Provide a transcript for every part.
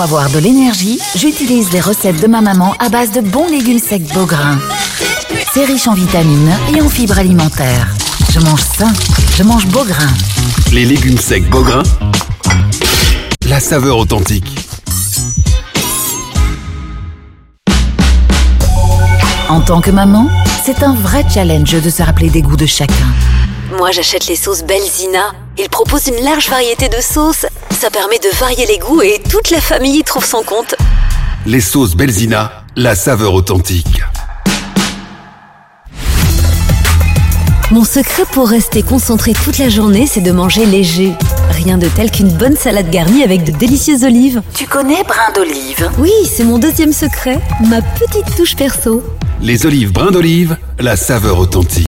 Pour avoir de l'énergie, j'utilise les recettes de ma maman à base de bons légumes secs Beaugrain. C'est riche en vitamines et en fibres alimentaires. Je mange sain, je mange Beaugrain. Les légumes secs Beaugrain, la saveur authentique. En tant que maman, c'est un vrai challenge de se rappeler des goûts de chacun. Moi, j'achète les sauces Belzina. Ils proposent une large variété de sauces. Ça permet de varier les goûts et toute la famille y trouve son compte. Les sauces Belzina, la saveur authentique. Mon secret pour rester concentré toute la journée, c'est de manger léger. Rien de tel qu'une bonne salade garnie avec de délicieuses olives. Tu connais brin d'olive? Oui, c'est mon deuxième secret, ma petite touche perso. Les olives brins d'olive, la saveur authentique.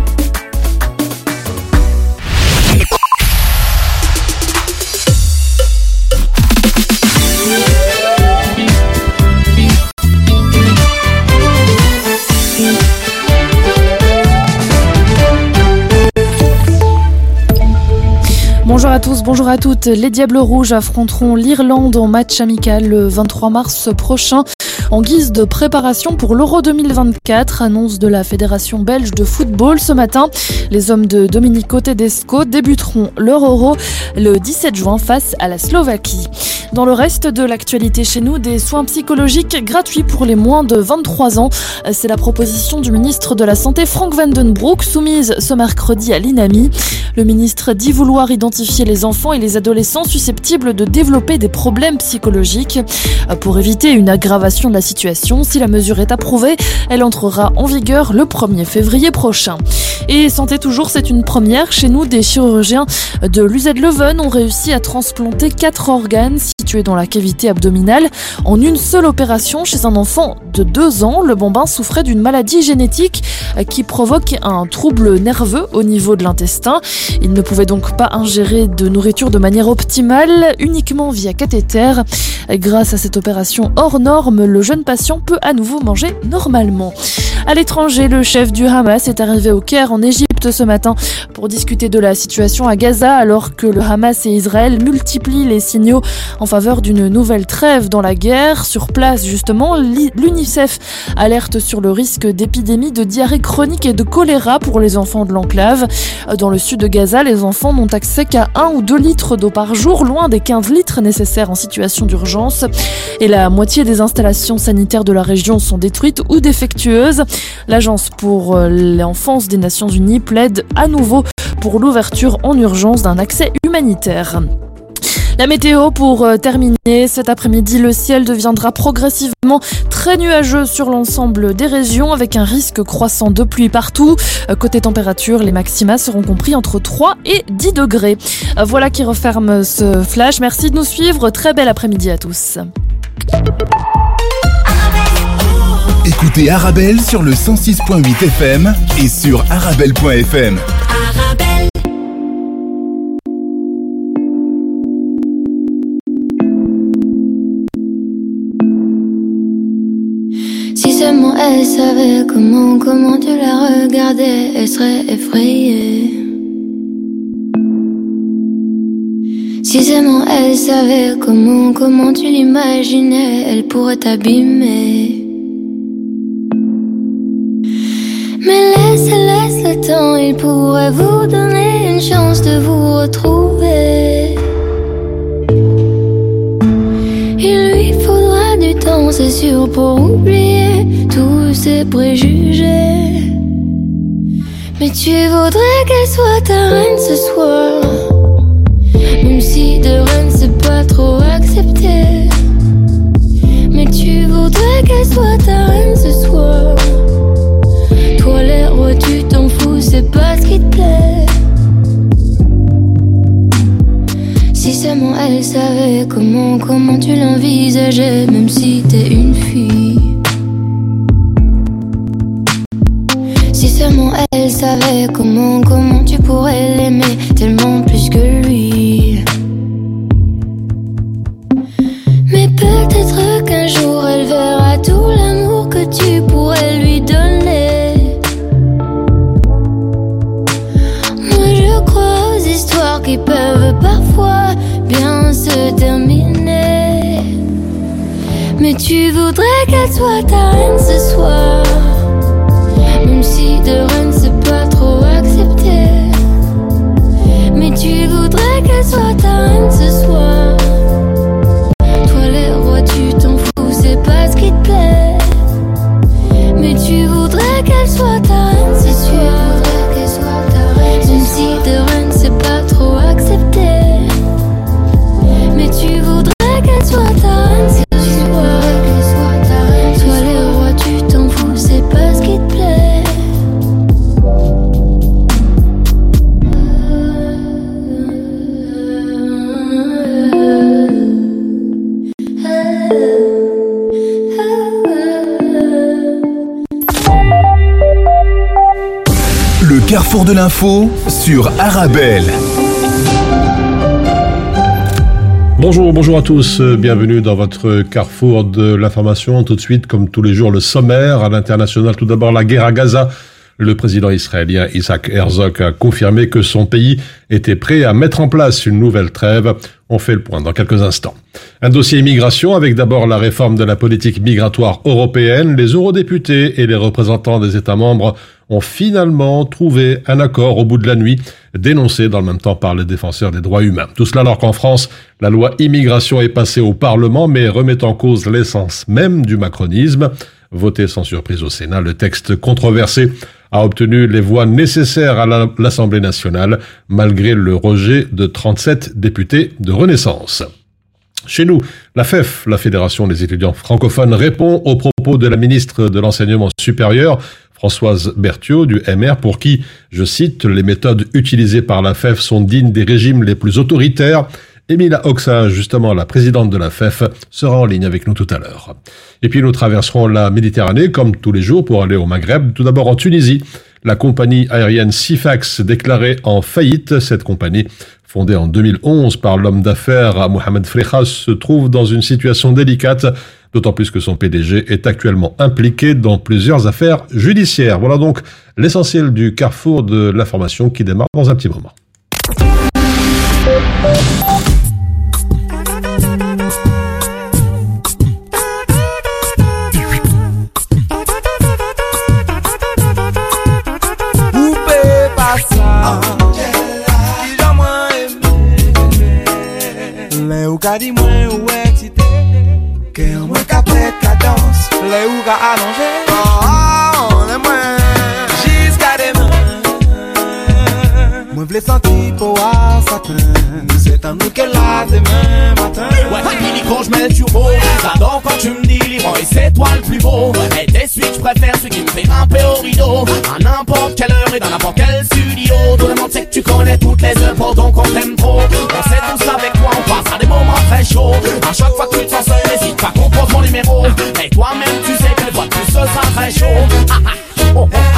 À tous, bonjour à toutes. Les Diables Rouges affronteront l'Irlande en match amical le 23 mars prochain. En guise de préparation pour l'Euro 2024, annonce de la Fédération belge de football ce matin, les hommes de Domenico Tedesco débuteront leur Euro le 17 juin face à la Slovaquie. Dans le reste de l'actualité chez nous, des soins psychologiques gratuits pour les moins de 23 ans. C'est la proposition du ministre de la Santé Frank Vandenbroek soumise ce mercredi à l'INAMI. Le ministre dit vouloir identifier les enfants et les adolescents susceptibles de développer des problèmes psychologiques. Pour éviter une aggravation de la situation, si la mesure est approuvée, elle entrera en vigueur le 1er février prochain. Et santé toujours, c'est une première. Chez nous, des chirurgiens de l'UZ Leuven ont réussi à transplanter quatre organes situés dans la cavité abdominale en une seule opération chez un enfant de 2 ans. Le bambin souffrait d'une maladie génétique qui provoque un trouble nerveux au niveau de l'intestin. Il ne pouvait donc pas ingérer de nourriture de manière optimale, uniquement via cathéter. Grâce à cette opération hors norme, le jeune patient peut à nouveau manger normalement. À l'étranger, le chef du Hamas est arrivé au Caire en Égypte ce matin pour discuter de la situation à Gaza alors que le Hamas et Israël multiplient les signaux en faveur d'une nouvelle trêve dans la guerre. Sur place, justement, l'UNICEF alerte sur le risque d'épidémie de diarrhée chronique et de choléra pour les enfants de l'enclave. Dans le sud de Gaza, les enfants n'ont accès qu'à 1 ou 2 litres d'eau par jour, loin des 15 litres nécessaires en situation d'urgence. Et la moitié des installations sanitaires de la région sont détruites ou défectueuses. L'Agence pour l'enfance des Nations Unies plaide à nouveau pour l'ouverture en urgence d'un accès humanitaire. La météo pour terminer, cet après-midi, le ciel deviendra progressivement très nuageux sur l'ensemble des régions avec un risque croissant de pluie partout. Côté température, les maxima seront compris entre 3 et 10 degrés. Voilà qui referme ce flash. Merci de nous suivre. Très bel après-midi à tous. Écoutez Arabelle sur le 106.8 FM et sur arabelle.fm. Si seulement elle savait comment, comment tu la regardais, elle serait effrayée. Si seulement elle savait comment, comment tu l'imaginais, elle pourrait t'abîmer. Mais laisse, laisse le temps, il pourrait vous donner une chance de vous retrouver. Il lui faudra du temps, c'est sûr, pour oublier tous ses préjugés. Mais tu voudrais qu'elle soit ta reine ce soir. Même si de reine c'est pas trop accepté. Mais tu voudrais qu'elle soit ta reine ce soir. Toi les tu t'en fous, c'est pas ce qui te plaît. Si seulement elle savait comment, comment tu l'envisageais, même si t'es une fille. Si seulement elle savait comment, comment tu pourrais l'aimer tellement plus Arabelle. Bonjour, bonjour à tous, euh, bienvenue dans votre carrefour de l'information. Tout de suite, comme tous les jours, le sommaire à l'international. Tout d'abord, la guerre à Gaza. Le président israélien Isaac Herzog a confirmé que son pays était prêt à mettre en place une nouvelle trêve. On fait le point dans quelques instants. Un dossier immigration avec d'abord la réforme de la politique migratoire européenne. Les eurodéputés et les représentants des États membres ont finalement trouvé un accord au bout de la nuit, dénoncé dans le même temps par les défenseurs des droits humains. Tout cela alors qu'en France, la loi immigration est passée au Parlement, mais remet en cause l'essence même du macronisme. Voté sans surprise au Sénat, le texte controversé a obtenu les voix nécessaires à la- l'Assemblée nationale, malgré le rejet de 37 députés de Renaissance. Chez nous, la FEF, la Fédération des étudiants francophones, répond aux propos de la ministre de l'Enseignement supérieur, Françoise Berthiaud, du MR, pour qui, je cite, les méthodes utilisées par la FEF sont dignes des régimes les plus autoritaires. Emilia Oxa, justement la présidente de la FEF, sera en ligne avec nous tout à l'heure. Et puis nous traverserons la Méditerranée, comme tous les jours, pour aller au Maghreb. Tout d'abord en Tunisie, la compagnie aérienne Sifax déclarée en faillite. Cette compagnie, fondée en 2011 par l'homme d'affaires Mohamed Frechas, se trouve dans une situation délicate, d'autant plus que son PDG est actuellement impliqué dans plusieurs affaires judiciaires. Voilà donc l'essentiel du carrefour de l'information qui démarre dans un petit moment. ka di mwen ou eksite an mwen ka pret ka dans Le ou ka alonje. Oh oh Mwen vle santi pou a satin Se tan nou ke la demen matin. Ouais, fini quand je mets le turbo. J'adore quand tu me dis Leroy, c'est toi le plus beau. Et t'es celui que je préfère, celui qui me fait grimper au rideau. À n'importe quelle heure et dans n'importe quel studio. Tout le monde sait que tu connais toutes les œuvres donc on t'aime trop. On sait tous avec toi, on passera des moments très chauds. À chaque fois que tu te sens seul, n'hésite pas qu'on pose mon numéro. Et toi-même tu sais que de plus ce sera très chaud. Ah, ah, oh, oh,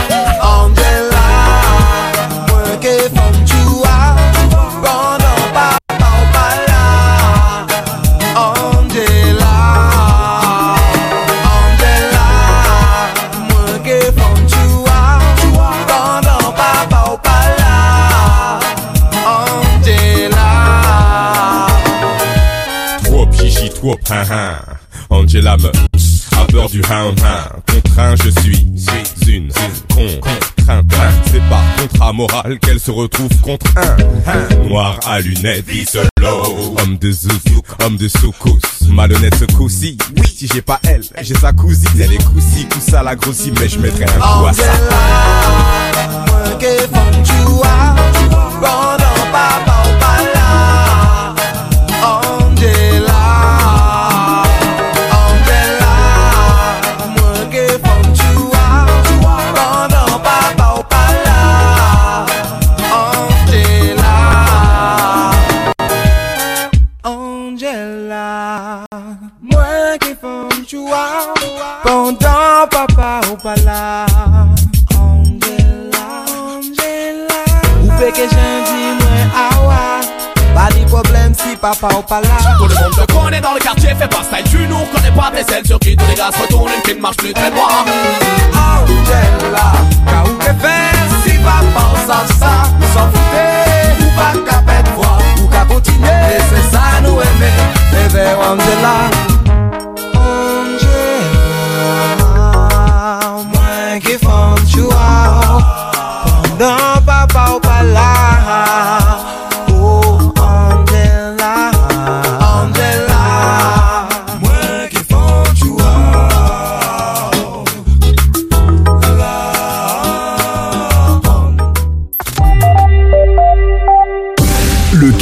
par contrat moral qu'elle se retrouve contre un. Noir à lunettes. Homme de zouk, homme de soukous. Malhonnête ce coup-ci. Oui, si j'ai pas elle, j'ai sa cousine. Elle est coussi, coussa la grossie, mais je mettrai un coup à ça. Papa Tout le monde te connaît dans le quartier, fais pas style, tu nous reconnais pas T'es celle sur qui tous les gars se retournent, une qui ne marche plus très droit. Angela, ka ou que faire si papa ou savent ça S'en foutait ou pas qu'à perdre voix Ou qu'à continuer, et c'est ça nous aimer. Mais vers Angela. Angela, moins qui font joie Pendant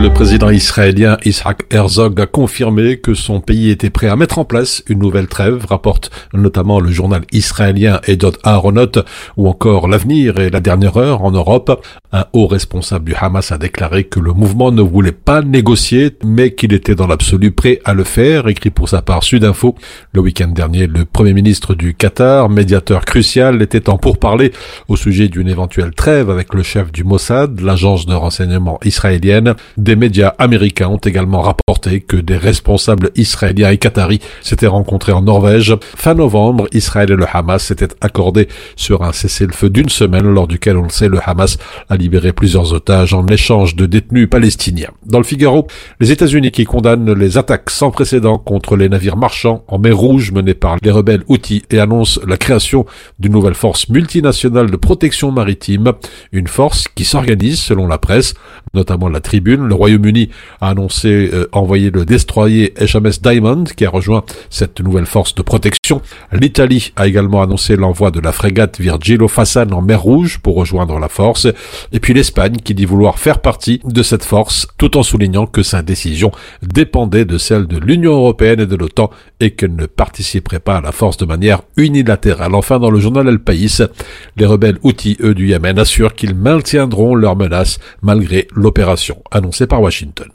Le président israélien Isaac Herzog a confirmé que son pays était prêt à mettre en place une nouvelle trêve, rapporte notamment le journal israélien Edot Aharonot, ou encore L'avenir et la dernière heure en Europe. Un haut responsable du Hamas a déclaré que le mouvement ne voulait pas négocier, mais qu'il était dans l'absolu prêt à le faire, écrit pour sa part Sudinfo. Le week-end dernier, le premier ministre du Qatar, médiateur crucial, était en pourparlers au sujet d'une éventuelle trêve avec le chef du Mossad, l'agence de renseignement israélienne. Des médias américains ont également rapporté que des responsables israéliens et qataris s'étaient rencontrés en Norvège. Fin novembre, Israël et le Hamas s'étaient accordés sur un cessez-le-feu d'une semaine lors duquel, on le sait, le Hamas a libéré plusieurs otages en échange de détenus palestiniens. Dans le Figaro, les États-Unis qui condamnent les attaques sans précédent contre les navires marchands en mer Rouge menés par les rebelles Houthis et annoncent la création d'une nouvelle force multinationale de protection maritime, une force qui s'organise selon la presse, notamment la Tribune. Le Royaume-Uni a annoncé euh, envoyer le destroyer HMS Diamond qui a rejoint cette nouvelle force de protection. L'Italie a également annoncé l'envoi de la frégate Virgilio Fassan en mer Rouge pour rejoindre la force. Et puis l'Espagne qui dit vouloir faire partie de cette force tout en soulignant que sa décision dépendait de celle de l'Union européenne et de l'OTAN et qu'elle ne participerait pas à la force de manière unilatérale. Enfin, dans le journal El País, les rebelles Houthis, eux, du Yémen, assurent qu'ils maintiendront leurs menaces malgré l'opération annoncée par Washington.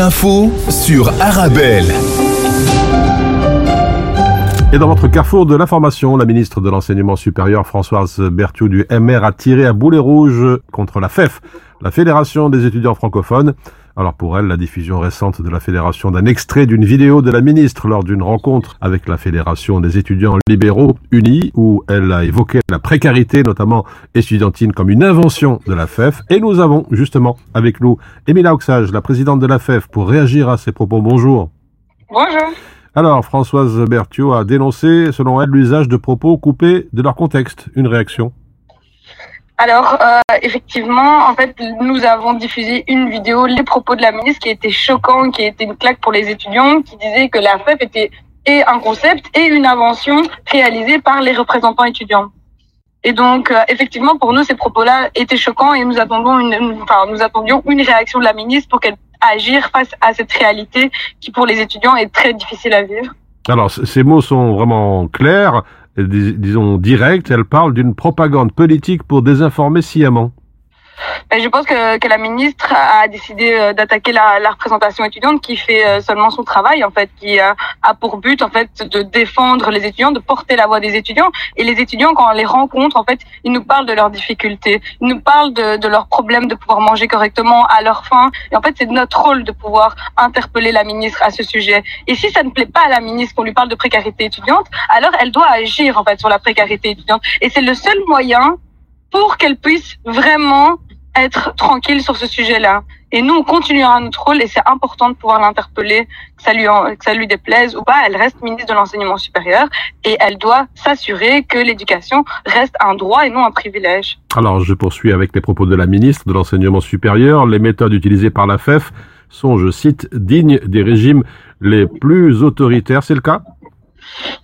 L'info sur Arabelle. Et dans votre carrefour de l'information, la ministre de l'Enseignement supérieur Françoise Berthiaud du MR a tiré à boulet rouge contre la FEF, la Fédération des étudiants francophones. Alors pour elle, la diffusion récente de la Fédération d'un extrait d'une vidéo de la ministre lors d'une rencontre avec la Fédération des étudiants libéraux unis, où elle a évoqué la précarité, notamment étudiantine, comme une invention de la FEF. Et nous avons justement avec nous Émile Auxage, la présidente de la FEF, pour réagir à ces propos. Bonjour. Bonjour. Alors, Françoise Berthiaud a dénoncé, selon elle, l'usage de propos coupés de leur contexte. Une réaction Alors, euh, effectivement, en fait, nous avons diffusé une vidéo, les propos de la ministre, qui était choquant, qui était une claque pour les étudiants, qui disait que la FEF était et un concept et une invention réalisée par les représentants étudiants. Et donc, euh, effectivement, pour nous, ces propos-là étaient choquants et nous attendons une, enfin, nous attendions une réaction de la ministre pour qu'elle agir face à cette réalité qui, pour les étudiants, est très difficile à vivre. Alors, ces mots sont vraiment clairs, dis- disons directs. Elle parle d'une propagande politique pour désinformer sciemment. Je pense que, que la ministre a décidé euh, d'attaquer la, la représentation étudiante qui fait euh, seulement son travail en fait, qui euh, a pour but en fait de défendre les étudiants, de porter la voix des étudiants. Et les étudiants, quand on les rencontre, en fait, ils nous parlent de leurs difficultés, ils nous parlent de, de leurs problèmes de pouvoir manger correctement à leur faim. Et en fait, c'est notre rôle de pouvoir interpeller la ministre à ce sujet. Et si ça ne plaît pas à la ministre qu'on lui parle de précarité étudiante, alors elle doit agir en fait sur la précarité étudiante. Et c'est le seul moyen pour qu'elle puisse vraiment être tranquille sur ce sujet-là. Et nous, on continuera notre rôle et c'est important de pouvoir l'interpeller, que ça lui en- que ça lui déplaise ou pas. Elle reste ministre de l'enseignement supérieur et elle doit s'assurer que l'éducation reste un droit et non un privilège. Alors, je poursuis avec les propos de la ministre de l'Enseignement supérieur. Les méthodes utilisées par la FEF sont, je cite, dignes des régimes les plus autoritaires. C'est le cas?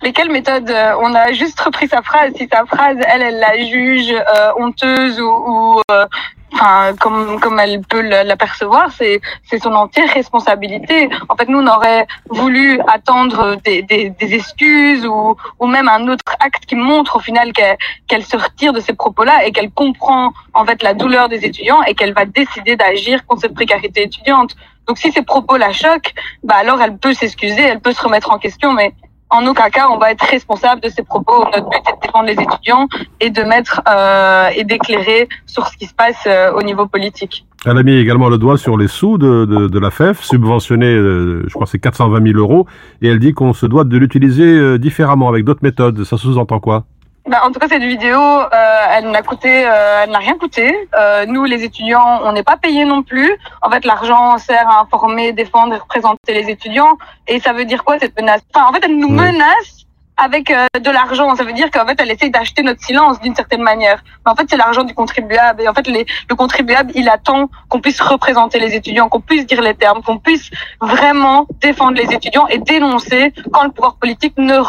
Lesquelles méthodes euh, On a juste repris sa phrase. Si sa phrase, elle, elle la juge euh, honteuse ou, ou euh, enfin, comme, comme elle peut la- l'apercevoir, c'est c'est son entière responsabilité. En fait, nous, on aurait voulu attendre des, des, des excuses ou, ou même un autre acte qui montre au final qu'elle qu'elle se retire de ces propos-là et qu'elle comprend en fait la douleur des étudiants et qu'elle va décider d'agir contre cette précarité étudiante. Donc, si ces propos la choquent, bah alors elle peut s'excuser, elle peut se remettre en question, mais en aucun cas on va être responsable de ces propos. Notre but est de défendre les étudiants et de mettre euh, et d'éclairer sur ce qui se passe euh, au niveau politique. Elle a mis également le doigt sur les sous de, de, de la FEF, subventionnés, euh, je crois c'est 420 000 euros, et elle dit qu'on se doit de l'utiliser euh, différemment, avec d'autres méthodes. Ça sous-entend quoi? Bah, en tout cas, cette vidéo, euh, elle n'a coûté, euh, elle n'a rien coûté. Euh, nous, les étudiants, on n'est pas payés non plus. En fait, l'argent sert à informer, défendre et représenter les étudiants. Et ça veut dire quoi cette menace? Enfin, en fait, elle nous menace avec euh, de l'argent. Ça veut dire qu'en fait, elle essaye d'acheter notre silence d'une certaine manière. En fait, c'est l'argent du contribuable. Et en fait, le contribuable, il attend qu'on puisse représenter les étudiants, qu'on puisse dire les termes, qu'on puisse vraiment défendre les étudiants et dénoncer quand le pouvoir politique ne,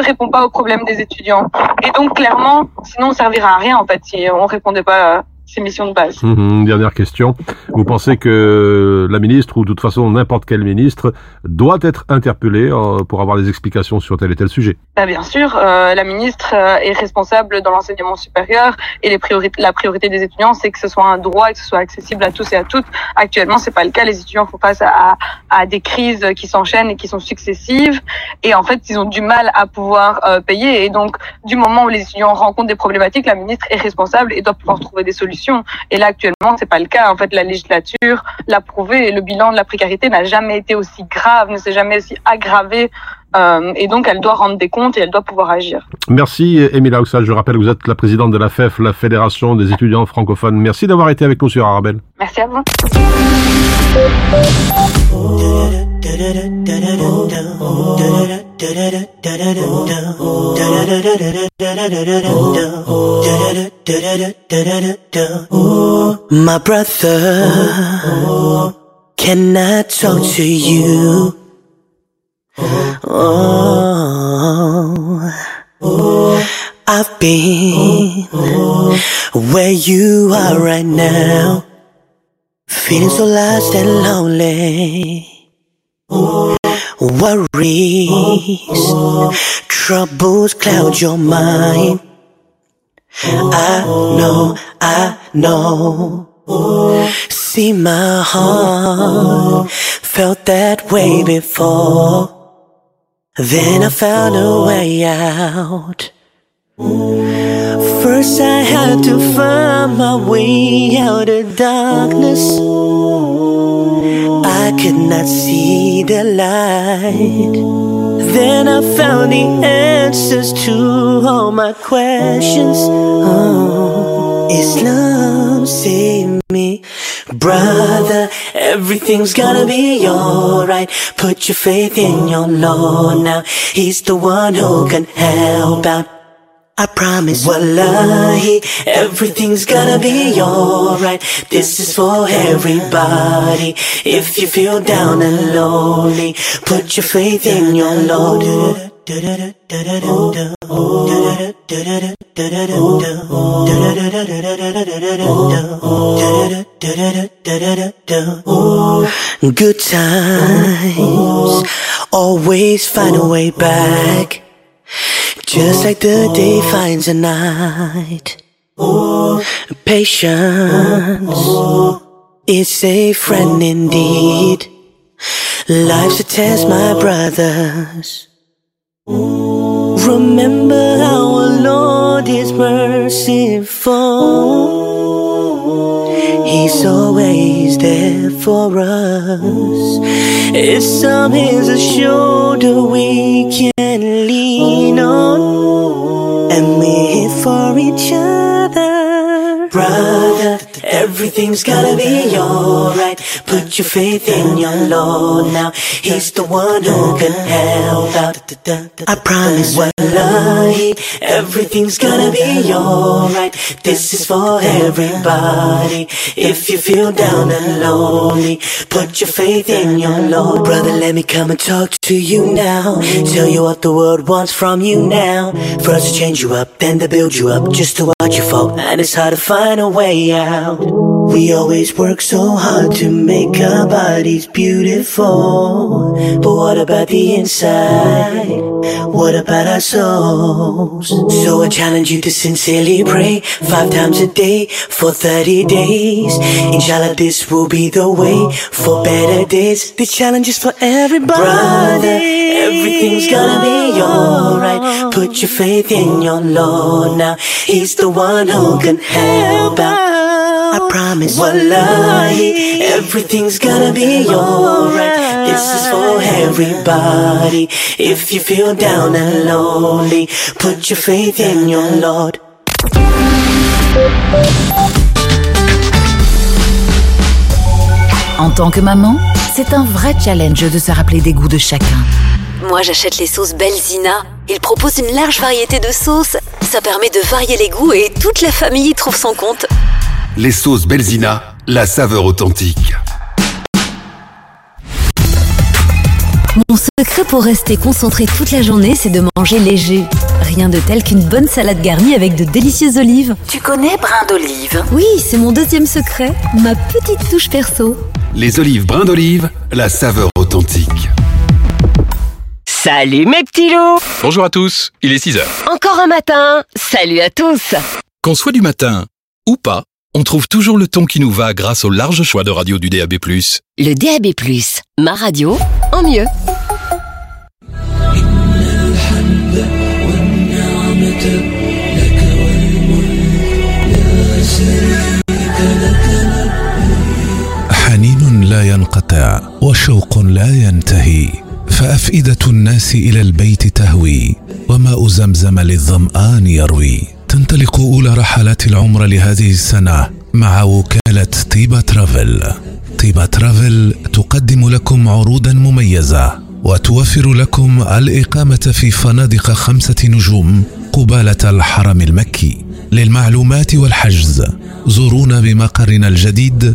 répond pas aux problèmes des étudiants. Et donc, clairement, sinon, on servira à rien, en fait, si on répondait pas à ces missions de base. Mhm, Dernière question. Vous pensez que la ministre, ou de toute façon n'importe quel ministre, doit être interpellé euh, pour avoir des explications sur tel et tel sujet? Bah, bien sûr, euh, la ministre euh, est responsable dans l'enseignement supérieur et les la priorité des étudiants, c'est que ce soit un droit et que ce soit accessible à tous et à toutes. Actuellement, c'est pas le cas. Les étudiants font face à, à des crises qui s'enchaînent et qui sont successives, et en fait, ils ont du mal à pouvoir euh, payer. Et donc, du moment où les étudiants rencontrent des problématiques, la ministre est responsable et doit pouvoir trouver des solutions. Et là, actuellement, c'est pas le cas. En fait, la législature l'a prouvé et le bilan de la précarité n'a jamais été aussi grave, ne s'est jamais aussi aggravé. Euh, et donc, elle doit rendre des comptes et elle doit pouvoir agir. Merci, Émile Auxal. Je rappelle que vous êtes la présidente de la FEF, la Fédération des étudiants francophones. Merci d'avoir été avec nous sur Arabelle. Merci à vous. My brother, can I talk to you? Oh, I've been where you are right now, feeling so lost and lonely. Worries, troubles cloud your mind. I know, I know. See, my heart felt that way before. Then I found a way out. First, I had to find my way out of darkness. I could not see the light. Then I found the answers to all my questions. Oh, Islam saved me. Brother, everything's gonna be alright. Put your faith in your Lord now. He's the one who can help out. I promise, wallahi, everything's gonna be alright. This is for everybody. If you feel down and lonely, put your faith in your Lord. Good times always find a way back. Just like the day oh. finds a night. Oh. Patience oh. is a friend indeed. Life's a test, my brothers. Remember our Lord is merciful. He's always there for us. It's on his shoulder we can lean on. And we're here for each other. Brother, everything's gonna be alright. Put your faith in your Lord now. He's the one who can help out. I promise, wallahi, everything's gonna be alright. This is for everybody. If you feel down and lonely, put your faith in your Lord. Brother, let me come and talk to you now. Tell you what the world wants from you now. First to change you up, then to build you up, just to watch you fall. And it's hard to find a way out. We always work so hard to make our bodies beautiful. But what about the inside? What about our souls? So I challenge you to sincerely pray five times a day for 30 days. Inshallah, this will be the way for better days. The challenge is for everybody. Brother, everything's gonna be alright. Put your faith in your Lord now. He's the one who can help out. I promise, wallahi, everything's gonna be alright. This is for everybody. If you feel down and lonely, put your faith in your Lord. En tant que maman, c'est un vrai challenge de se rappeler des goûts de chacun. Moi, j'achète les sauces Belzina. Ils proposent une large variété de sauces. Ça permet de varier les goûts et toute la famille y trouve son compte. Les sauces Belzina, la saveur authentique. Mon secret pour rester concentré toute la journée, c'est de manger léger. Rien de tel qu'une bonne salade garnie avec de délicieuses olives. Tu connais brin d'olive? Oui, c'est mon deuxième secret, ma petite touche perso. Les olives brins d'olive, la saveur authentique. Salut mes petits loups Bonjour à tous, il est 6 heures. Encore un matin Salut à tous Qu'on soit du matin ou pas, on trouve toujours le ton qui nous va grâce au large choix de radio du DAB+. Le DAB+, ma radio, en mieux. حنين لا ينقطع وشوق لا ينتهي فافئده الناس الى البيت تهوي وماء زمزم للظمان يروي تنطلق أولى رحلات العمر لهذه السنة مع وكالة طيبة ترافل. طيبة ترافل تقدم لكم عروضا مميزة وتوفر لكم الإقامة في فنادق خمسة نجوم قبالة الحرم المكي. للمعلومات والحجز زورونا بمقرنا الجديد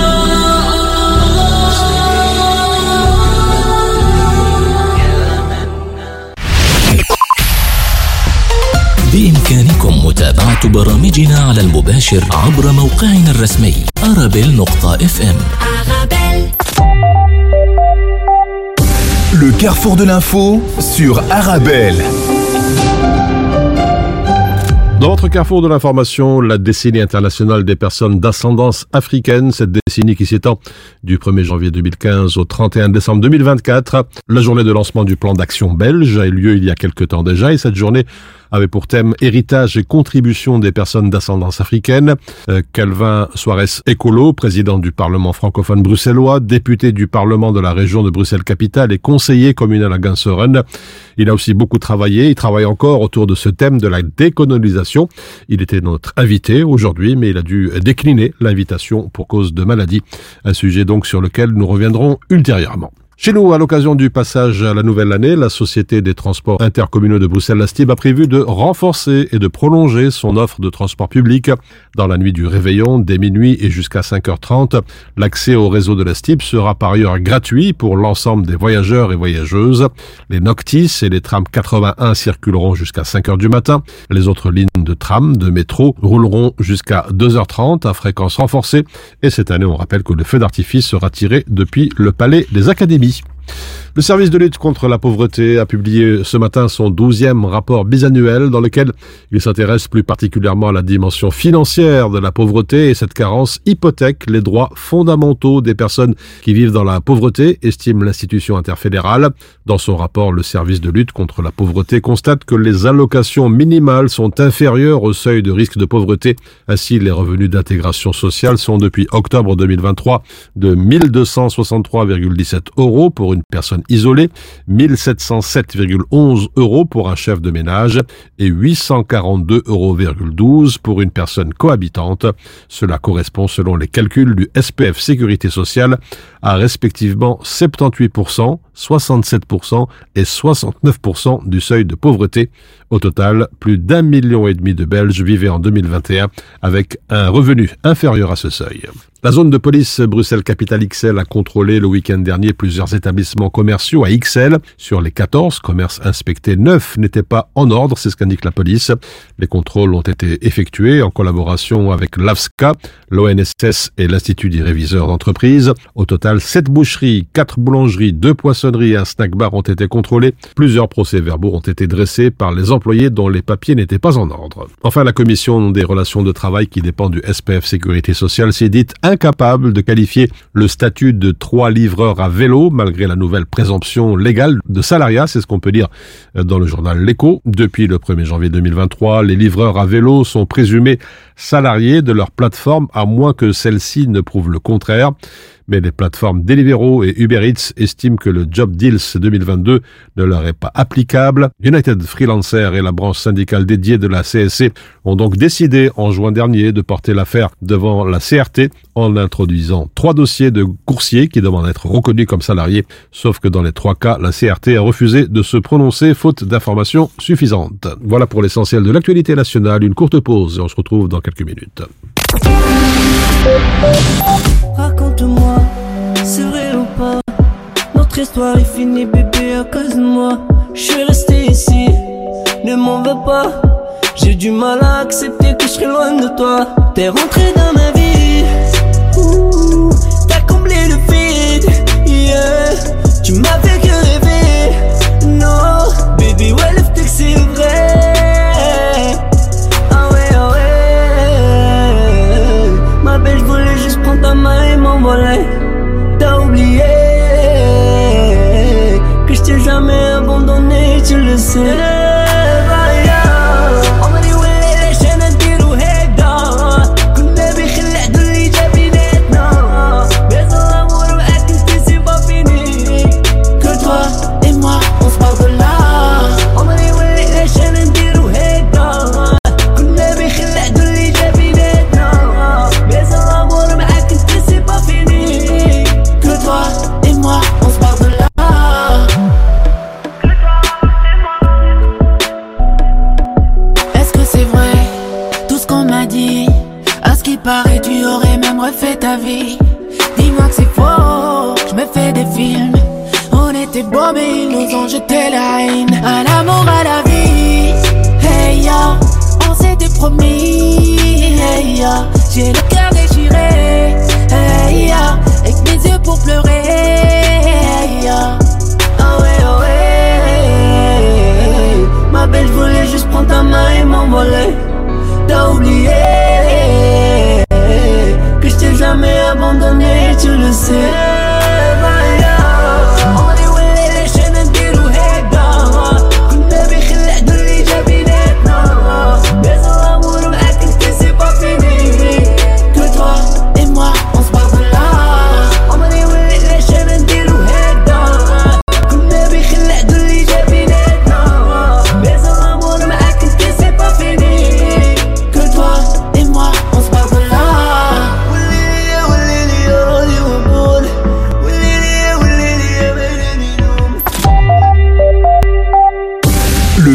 بإمكانكم متابعة برامجنا على المباشر عبر موقعنا الرسمي أرابيل نقطة اف ام Le carrefour de l'info sur Arabelle. Dans votre carrefour de l'information, la décennie internationale des personnes d'ascendance africaine, cette décennie qui s'étend du 1er janvier 2015 au 31 décembre 2024. La journée de lancement du plan d'action belge a eu lieu il y a quelque temps déjà et cette journée avait pour thème héritage et contribution des personnes d'ascendance africaine. Euh, Calvin Suarez Écolo, président du Parlement francophone bruxellois, député du Parlement de la région de Bruxelles-Capitale et conseiller communal à Ganseren. Il a aussi beaucoup travaillé, il travaille encore autour de ce thème de la décolonisation. Il était notre invité aujourd'hui, mais il a dû décliner l'invitation pour cause de maladie. Un sujet donc sur lequel nous reviendrons ultérieurement. Chez nous, à l'occasion du passage à la nouvelle année, la Société des transports intercommunaux de Bruxelles-Lastib a prévu de renforcer et de prolonger son offre de transport public. Dans la nuit du réveillon, dès minuit et jusqu'à 5h30, l'accès au réseau de Lastib sera par ailleurs gratuit pour l'ensemble des voyageurs et voyageuses. Les Noctis et les trams 81 circuleront jusqu'à 5h du matin. Les autres lignes de tram, de métro, rouleront jusqu'à 2h30 à fréquence renforcée. Et cette année, on rappelle que le feu d'artifice sera tiré depuis le Palais des Académies. Le service de lutte contre la pauvreté a publié ce matin son douzième rapport bisannuel dans lequel il s'intéresse plus particulièrement à la dimension financière de la pauvreté et cette carence hypothèque les droits fondamentaux des personnes qui vivent dans la pauvreté, estime l'institution interfédérale. Dans son rapport, le service de lutte contre la pauvreté constate que les allocations minimales sont inférieures au seuil de risque de pauvreté. Ainsi, les revenus d'intégration sociale sont depuis octobre 2023 de 1263,17 euros pour une personne isolée, 1707,11 euros pour un chef de ménage et 842,12 euros pour une personne cohabitante. Cela correspond, selon les calculs du SPF Sécurité sociale, à respectivement 78%, 67% et 69% du seuil de pauvreté. Au total, plus d'un million et demi de Belges vivaient en 2021 avec un revenu inférieur à ce seuil. La zone de police Bruxelles-Capitale XL a contrôlé le week-end dernier plusieurs établissements commerciaux à XL. Sur les 14 commerces inspectés, 9 n'étaient pas en ordre, c'est ce qu'indique la police. Les contrôles ont été effectués en collaboration avec l'AFSCA, l'ONSS et l'Institut des réviseurs d'entreprise. Au total, 7 boucheries, 4 boulangeries, 2 un snack bar ont été contrôlés. Plusieurs procès-verbaux ont été dressés par les employés dont les papiers n'étaient pas en ordre. Enfin, la commission des relations de travail qui dépend du SPF Sécurité sociale s'est dite incapable de qualifier le statut de trois livreurs à vélo malgré la nouvelle présomption légale de salariat, c'est ce qu'on peut dire dans le journal L'Echo. Depuis le 1er janvier 2023, les livreurs à vélo sont présumés salariés de leur plateforme à moins que celle-ci ne prouve le contraire mais les plateformes Deliveroo et Uber Eats estiment que le Job Deals 2022 ne leur est pas applicable. United Freelancer et la branche syndicale dédiée de la CSC ont donc décidé en juin dernier de porter l'affaire devant la CRT en introduisant trois dossiers de coursiers qui demandent d'être reconnus comme salariés, sauf que dans les trois cas, la CRT a refusé de se prononcer faute d'informations suffisantes. Voilà pour l'essentiel de l'actualité nationale, une courte pause et on se retrouve dans quelques minutes. Raconte-moi, c'est vrai ou pas? Notre histoire est finie bébé à cause de moi. Je suis resté ici, ne m'en veux pas. J'ai du mal à accepter que je serai loin de toi. T'es rentré dans ma vie. T'as comblé le vide. Tu m'as fait que rêver Non, baby,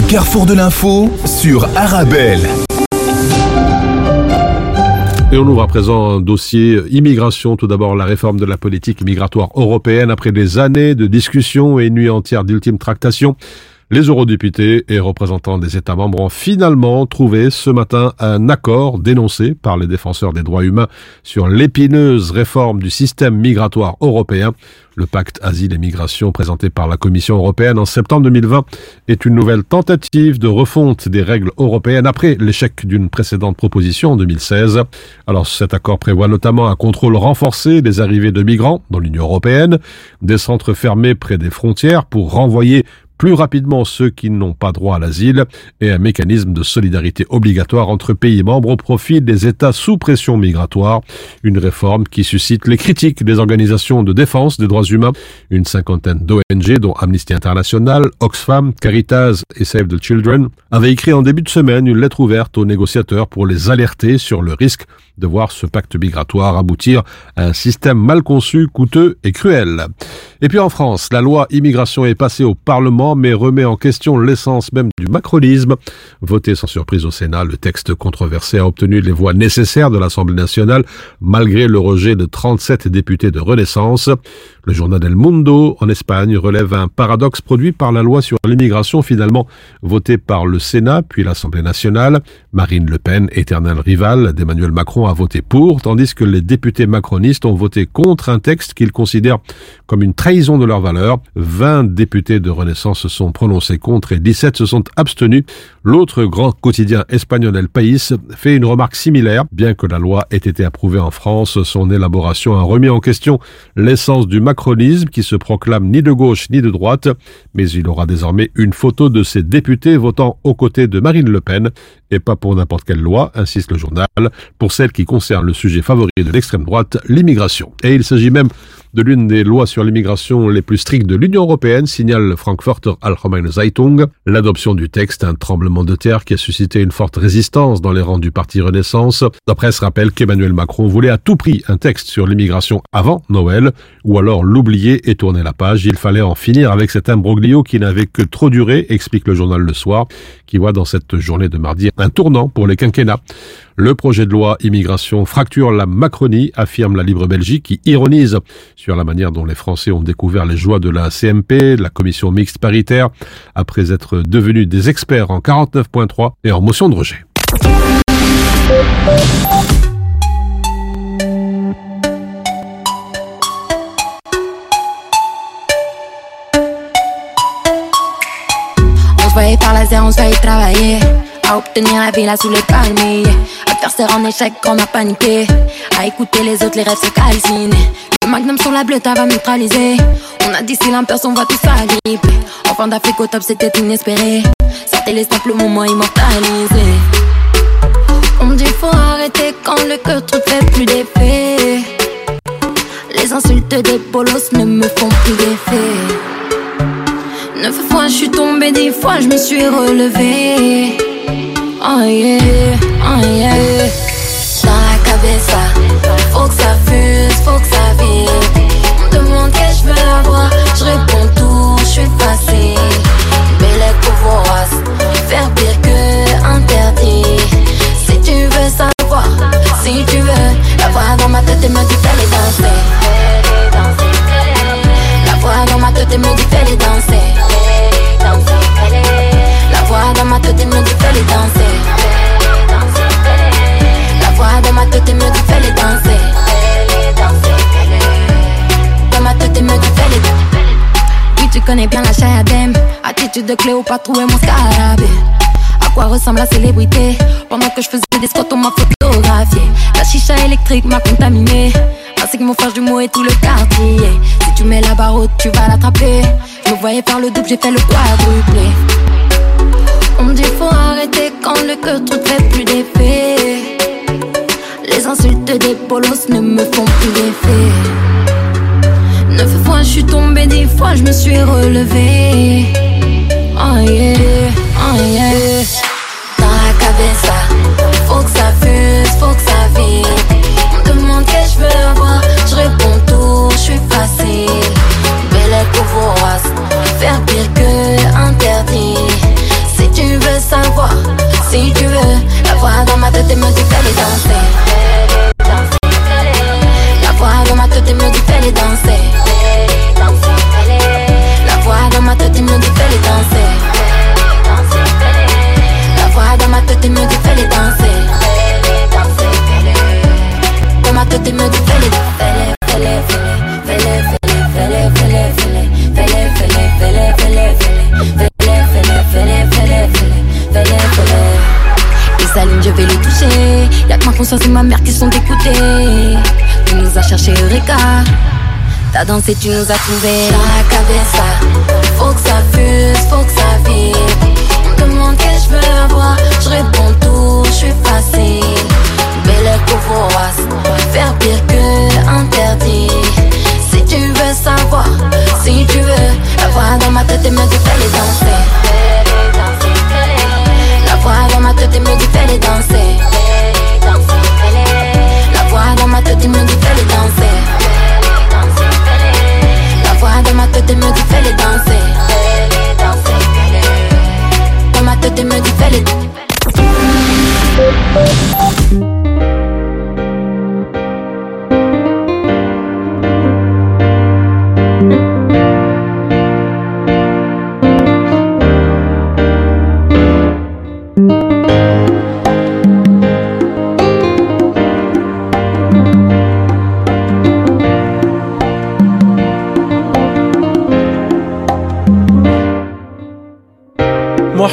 carrefour de l'info sur Arabelle. Et on ouvre à présent un dossier immigration. Tout d'abord, la réforme de la politique migratoire européenne. Après des années de discussions et une nuit entière d'ultimes tractations, les eurodéputés et représentants des États membres ont finalement trouvé ce matin un accord dénoncé par les défenseurs des droits humains sur l'épineuse réforme du système migratoire européen. Le pacte Asile et Migration présenté par la Commission européenne en septembre 2020 est une nouvelle tentative de refonte des règles européennes après l'échec d'une précédente proposition en 2016. Alors cet accord prévoit notamment un contrôle renforcé des arrivées de migrants dans l'Union européenne, des centres fermés près des frontières pour renvoyer plus rapidement ceux qui n'ont pas droit à l'asile et un mécanisme de solidarité obligatoire entre pays membres au profit des États sous pression migratoire. Une réforme qui suscite les critiques des organisations de défense des droits humains. Une cinquantaine d'ONG, dont Amnesty International, Oxfam, Caritas et Save the Children, avaient écrit en début de semaine une lettre ouverte aux négociateurs pour les alerter sur le risque de voir ce pacte migratoire aboutir à un système mal conçu, coûteux et cruel. Et puis en France, la loi immigration est passée au Parlement mais remet en question l'essence même du macronisme. Voté sans surprise au Sénat, le texte controversé a obtenu les voix nécessaires de l'Assemblée nationale malgré le rejet de 37 députés de Renaissance. Le journal El Mundo en Espagne relève un paradoxe produit par la loi sur l'immigration finalement votée par le Sénat puis l'Assemblée nationale. Marine Le Pen, éternelle rivale d'Emmanuel Macron, a voté pour, tandis que les députés macronistes ont voté contre un texte qu'ils considèrent comme une trahison de leurs valeurs. 20 députés de Renaissance se sont prononcés contre et 17 se sont abstenus. L'autre grand quotidien espagnol El País fait une remarque similaire. Bien que la loi ait été approuvée en France, son élaboration a remis en question l'essence du macronisme qui se proclame ni de gauche ni de droite, mais il aura désormais une photo de ses députés votant aux côtés de Marine Le Pen et pas pour n'importe quelle loi, insiste le journal, pour celle qui concerne le sujet favori de l'extrême droite, l'immigration. Et il s'agit même de l'une des lois sur l'immigration les plus strictes de l'Union européenne, signale le Frankfurter Allgemeine Zeitung. L'adoption du texte, un tremblement de terre qui a suscité une forte résistance dans les rangs du parti Renaissance. La presse rappelle qu'Emmanuel Macron voulait à tout prix un texte sur l'immigration avant Noël, ou alors l'oublier et tourner la page. Il fallait en finir avec cet imbroglio qui n'avait que trop duré, explique le journal Le Soir, qui voit dans cette journée de mardi un tournant pour les quinquennats. Le projet de loi immigration fracture la Macronie, affirme la Libre Belgique, qui ironise sur la manière dont les Français ont découvert les joies de la CMP, de la commission mixte paritaire, après être devenus des experts en 49.3 et en motion de rejet. À obtenir la villa sous les palmiers. À faire serre en échec quand on a paniqué. À écouter les autres, les rêves se calcinent. Le magnum sur la bleue, va neutraliser. On a d'ici l'impression, on va tout s'agripper. En fin d'Afrique au top, c'était inespéré. C'était les simples moments immortalisés. On dit faut arrêter quand le cœur trop fait plus d'effet. Les insultes des bolos ne me font plus d'effet. Neuf fois je suis tombée, dix fois je me suis relevée. Oh yeah, oh yeah. Dans la cabeza, faut de Cléopâtre, où est mon scarabée À quoi ressemble la célébrité? Pendant que je faisais des spots, on m'a photographié La chicha électrique m'a contaminé Ainsi que mon frère jumeau et tout le quartier. Si tu mets la barre haute, tu vas l'attraper. Je me voyais faire le double, j'ai fait le quadruplé. On me dit faut arrêter quand le cœur trop fait plus d'effet. Les insultes des polos ne me font plus d'effet. Neuf fois je suis tombée, dix fois je me suis relevée. Oh yeah, oh yeah. Dans la cabeza, faut que ça fuse, faut que ça vibre. On me demande que je veux avoir, je réponds tout, je suis facile. Belle vorace, faire pire que interdit. Si tu veux savoir, si tu veux, la voix dans ma tête me dit fais-les danser. La voix dans ma tête me dit fais-les danser. La voix dans ma tête me dit fais-les danser. tête me dit fais-les danser Dans ma tête me fais-les Fais-les, fais-les, fais-les Fais-les, fais-les, fais-les Fais-les, fais-les, fais-les Les fais-les, fais-les Fais-les, fais-les, je vais les toucher Y'a que ma conscience et ma mère qui sont écoutées Tu nous as cherché Eureka T'as dansé, tu nous as trouvé La cabeza Faut que ça fuse, faut que ça vibre demande que je veux avoir Je réponds tout, je suis facile. Belle vorace Faire pire que interdit. Si tu veux savoir Si tu veux La voix dans ma tête et me dit fais-les danser. La voix dans ma tête et me dit fais-les danser. La voix dans ma tête et me dit fais-les danser. La voix dans ma tête et me dit fais-les danser de me dévaler.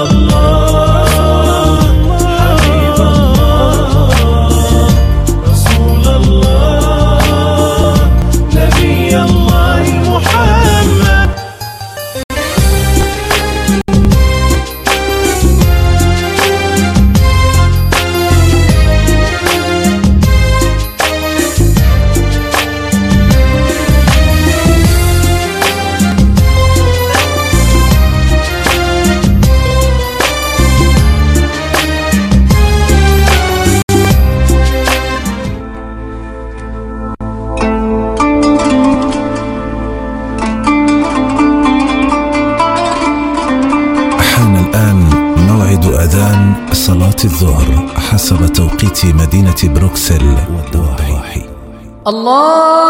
Allah. مدينة بروكسل والضواحي الله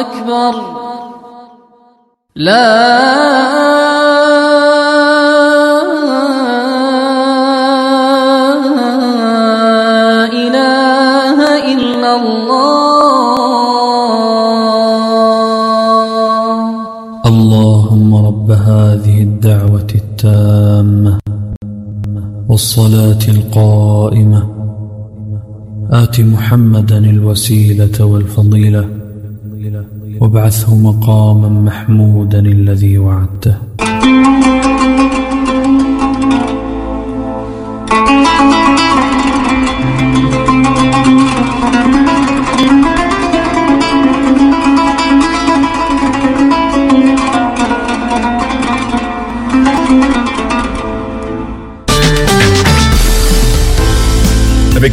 أكبر. لا إله إلا الله. اللهم رب هذه الدعوة التامة والصلاة القائمة. آت محمدا الوسيلة والفضيلة. وابعثه مقاما محمودا الذي وعدته.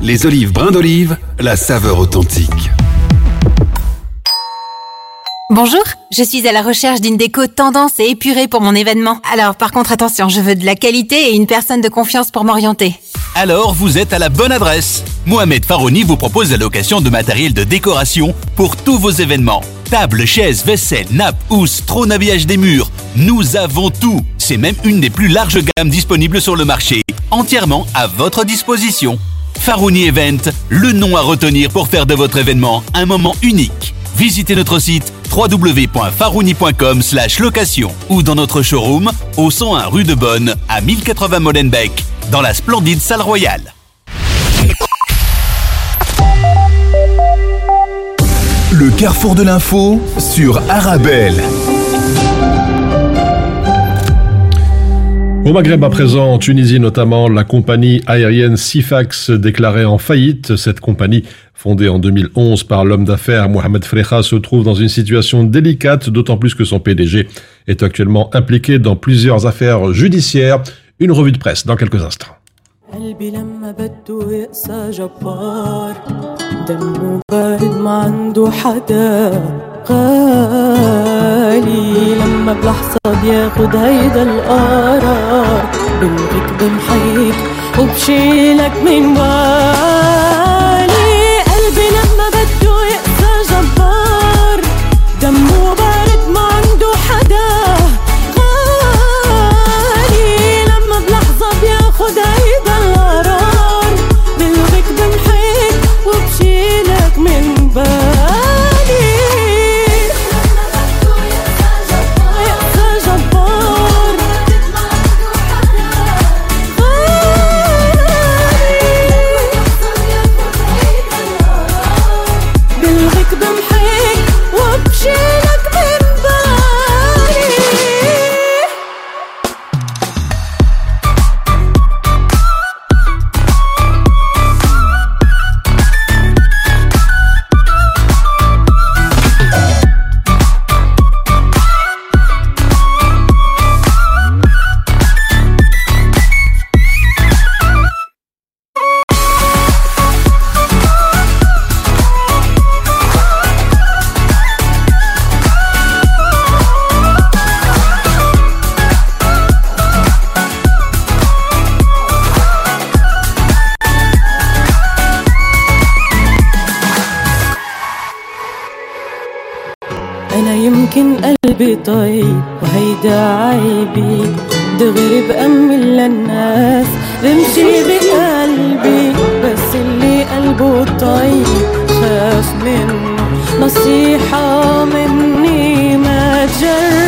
Les olives brins d'olive, la saveur authentique. Bonjour, je suis à la recherche d'une déco tendance et épurée pour mon événement. Alors par contre attention, je veux de la qualité et une personne de confiance pour m'orienter. Alors vous êtes à la bonne adresse. Mohamed Farouni vous propose la location de matériel de décoration pour tous vos événements. Tables, chaises, vaisselle, nappes, housses, trône habillage des murs. Nous avons tout. C'est même une des plus larges gammes disponibles sur le marché. Entièrement à votre disposition. Farouni Event, le nom à retenir pour faire de votre événement un moment unique. Visitez notre site www.farouni.com location ou dans notre showroom au 101 rue de Bonne à 1080 Molenbeek dans la splendide salle royale. Le carrefour de l'info sur Arabelle. Au Maghreb à présent, en Tunisie notamment, la compagnie aérienne Sifax déclarée en faillite. Cette compagnie, fondée en 2011 par l'homme d'affaires Mohamed Frecha, se trouve dans une situation délicate, d'autant plus que son PDG est actuellement impliqué dans plusieurs affaires judiciaires. Une revue de presse dans quelques instants. عقالي لما بلحظة بياخد هيدا القرار. بلغيك بنحيك وبشيلك من بالي. قلبي لما بده يقصى جبار. دمه قلبي طيب وهيدا عيبي. دغري بأمن للناس بمشي بقلبي. بس اللي قلبه طيب خاف منه نصيحة مني ما تجربني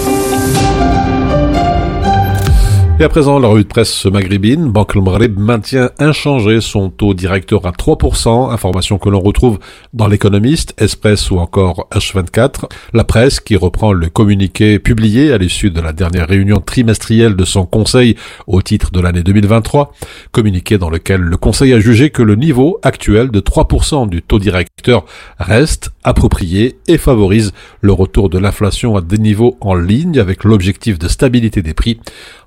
Et à présent, la revue de presse maghrébine, Banque El Maghreb maintient inchangé son taux directeur à 3%, information que l'on retrouve dans l'économiste, Express ou encore H24. La presse qui reprend le communiqué publié à l'issue de la dernière réunion trimestrielle de son conseil au titre de l'année 2023, communiqué dans lequel le conseil a jugé que le niveau actuel de 3% du taux directeur reste approprié et favorise le retour de l'inflation à des niveaux en ligne avec l'objectif de stabilité des prix.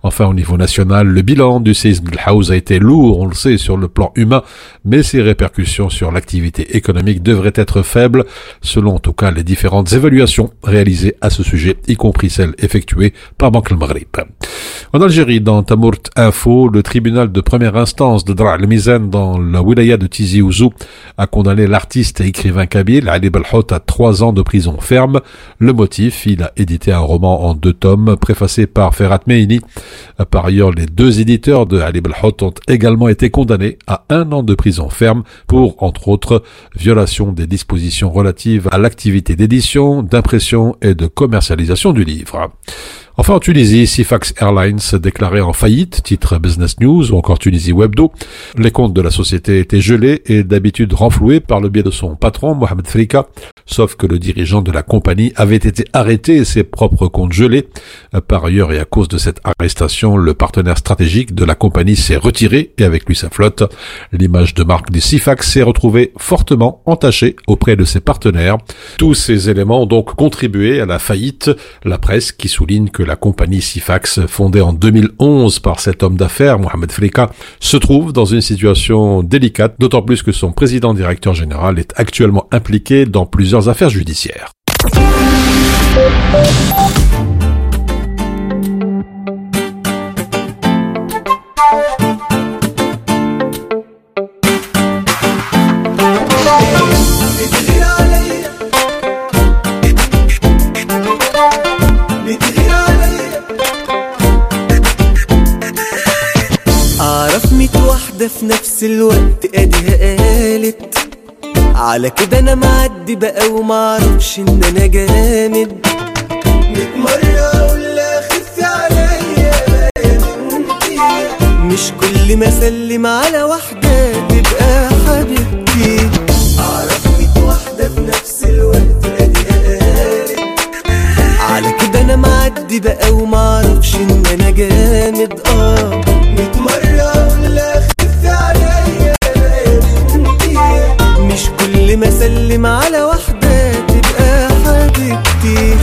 Enfin, niveau national, le bilan du séisme de House a été lourd, on le sait, sur le plan humain, mais ses répercussions sur l'activité économique devraient être faibles, selon en tout cas les différentes évaluations réalisées à ce sujet, y compris celles effectuées par Banque el Maghrib. En Algérie, dans Tamourt Info, le tribunal de première instance de Dra al-Mizan dans la wilaya de Tizi Ouzou a condamné l'artiste et écrivain kabyle Ali Belhot à trois ans de prison ferme. Le motif, il a édité un roman en deux tomes, préfacé par Ferhat Meini. Par ailleurs, les deux éditeurs de Ali Belhot ont également été condamnés à un an de prison ferme pour, entre autres, violation des dispositions relatives à l'activité d'édition, d'impression et de commercialisation du livre. Enfin, en Tunisie, Sifax Airlines déclaré en faillite, titre Business News ou encore Tunisie Webdo. Les comptes de la société étaient gelés et d'habitude renfloués par le biais de son patron, Mohamed Frika, sauf que le dirigeant de la compagnie avait été arrêté et ses propres comptes gelés. Par ailleurs, et à cause de cette arrestation, le partenaire stratégique de la compagnie s'est retiré et avec lui sa flotte. L'image de marque du Sifax s'est retrouvée fortement entachée auprès de ses partenaires. Tous ces éléments ont donc contribué à la faillite. La presse qui souligne que la compagnie Sifax, fondée en 2011 par cet homme d'affaires, Mohamed Frika, se trouve dans une situation délicate, d'autant plus que son président directeur général est actuellement impliqué dans plusieurs affaires judiciaires. واحدة في نفس الوقت أديها قالت. على كده أنا معدي بقى ومعرفش إن أنا جامد. ميت مرة لها خفي عليا مش كل ما أسلم على واحدة تبقى حبيبتي. أعرف ميت واحدة في نفس الوقت أديها قالت. على كده أنا معدي بقى ومعرفش إن أنا جامد. آه ميت مرة ما أسلم على واحدة تبقى حبيبتي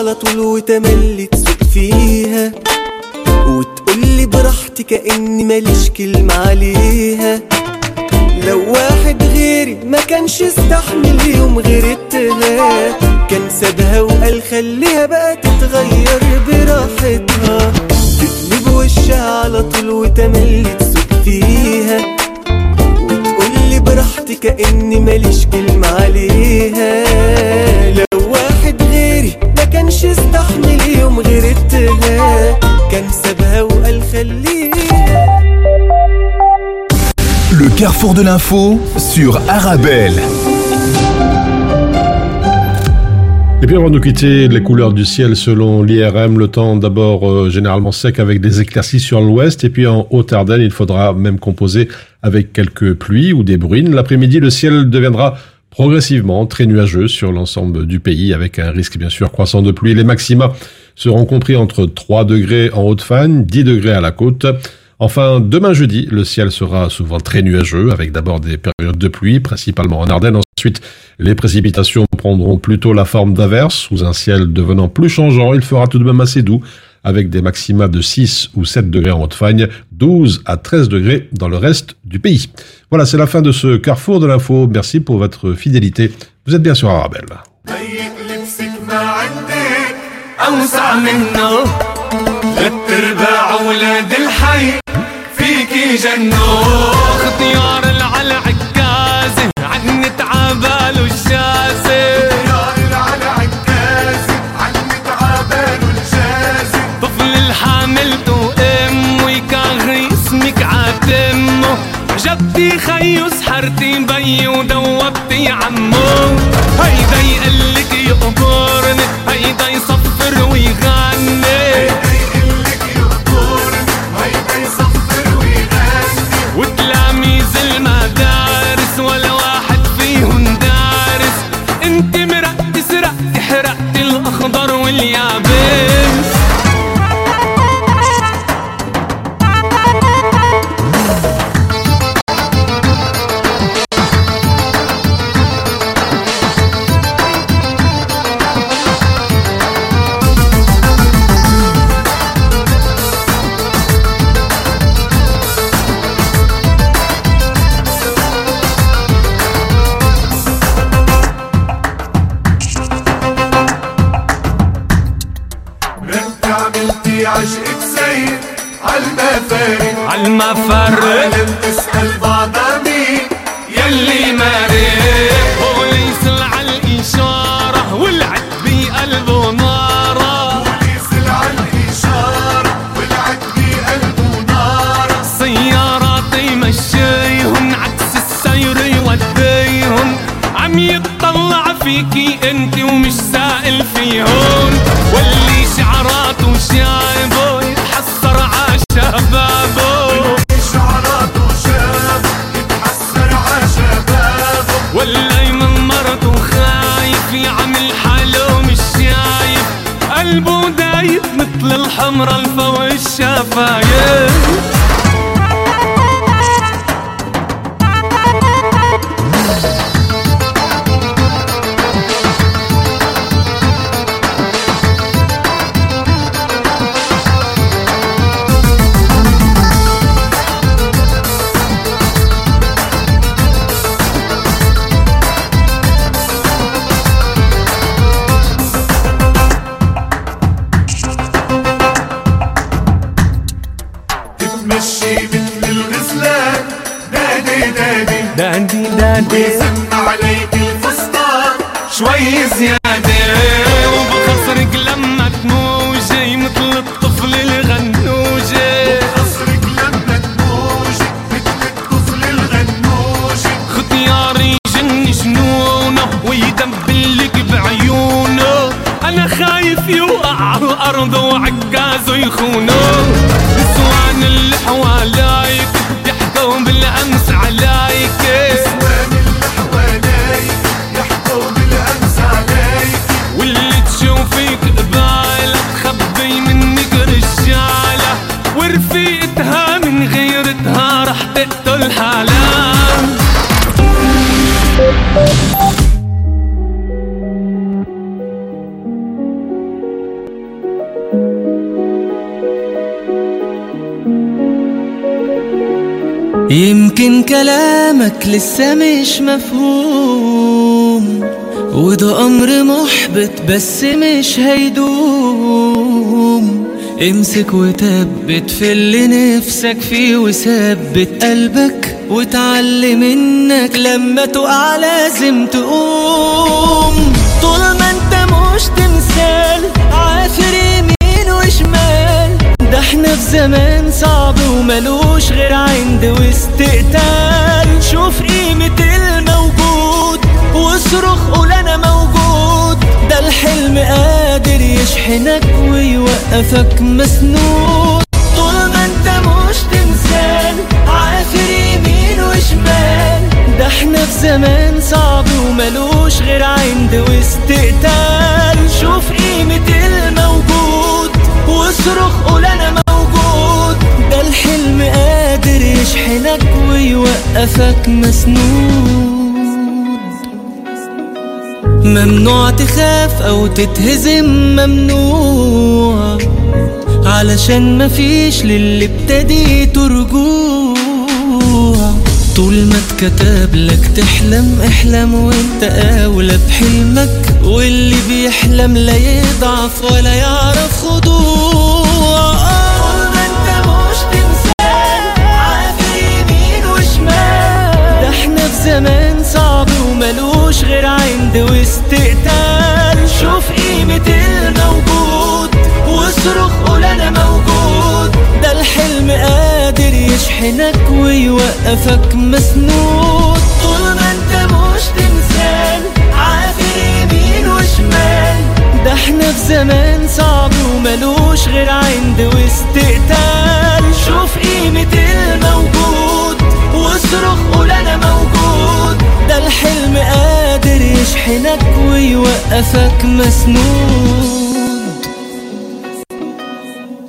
على طول وتملي تسوق فيها. وتقولي براحتي كأني ماليش كلمة عليها. لو واحد غيري ما كانش استحمل يوم غيرتها. كان سابها وقال خليها بقى تتغير براحتها. تقلب وشها على طول وتملي تسوق فيها. وتقولي براحتي كأني ماليش كلمة عليها. كانش استحمل يوم غيرتها كان سابها وقال خليها Le carrefour de l'info sur Arabelle. Et puis avant de nous quitter, les couleurs du ciel selon l'IRM, le temps d'abord euh, généralement sec avec des éclaircies sur l'ouest et puis en Haute-Ardenne, il faudra même composer avec quelques pluies ou des bruines. L'après-midi, le ciel deviendra progressivement très nuageux sur l'ensemble du pays avec un risque bien sûr croissant de pluie. Les maxima seront compris entre 3 degrés en Haute-Fagne, 10 degrés à la côte. Enfin, demain jeudi, le ciel sera souvent très nuageux, avec d'abord des périodes de pluie, principalement en Ardennes. Ensuite, les précipitations prendront plutôt la forme d'averses, sous un ciel devenant plus changeant. Il fera tout de même assez doux, avec des maxima de 6 ou 7 degrés en Haute-Fagne, 12 à 13 degrés dans le reste du pays. Voilà, c'est la fin de ce carrefour de l'info. Merci pour votre fidélité. Vous êtes bien sur Arabelle. لبسك ما عندك اوسع جبتي خيو سحرتي بي ودوبتي عمو. هيدا يقلك يقبرني هيدا الحمرا الفوق الشفايف لسه مش مفهوم. وده أمر محبط بس مش هيدوم. امسك وثبت في اللي نفسك فيه وثبت قلبك وتعلم إنك لما تقع لازم تقوم. طول ما أنت مش تمثال عافر يمين وشمال. ده إحنا في زمان صعب وملوش غير عند واستقتال. واصرخ قول أنا موجود. ده الحلم قادر يشحنك ويوقفك مسنود. طول ما انت مش تمثال عافر يمين وشمال. ده إحنا في زمان صعب وملوش غير عند واستقتال. شوف قيمة الموجود واصرخ قول أنا موجود. ده الحلم قادر يشحنك ويوقفك مسنود. ممنوع تخاف أو تتهزم ممنوع. علشان مفيش للي ابتديته رجوع طول ما اتكتب لك تحلم احلم وانت أولى بحلمك. واللي بيحلم لا يضعف ولا يعرف خضوع. زمان صعب وملوش غير عند واستقتال. شوف قيمة الموجود واصرخ قول أنا موجود. ده الحلم قادر يشحنك ويوقفك مسنود. طول ما أنت مش تمثال عافر يمين وشمال. ده إحنا في زمان صعب وملوش غير عند واستقتال. شوف قيمة الموجود. واصرخ قول أنا موجود. ده الحلم قادر يشحنك ويوقفك مسنود.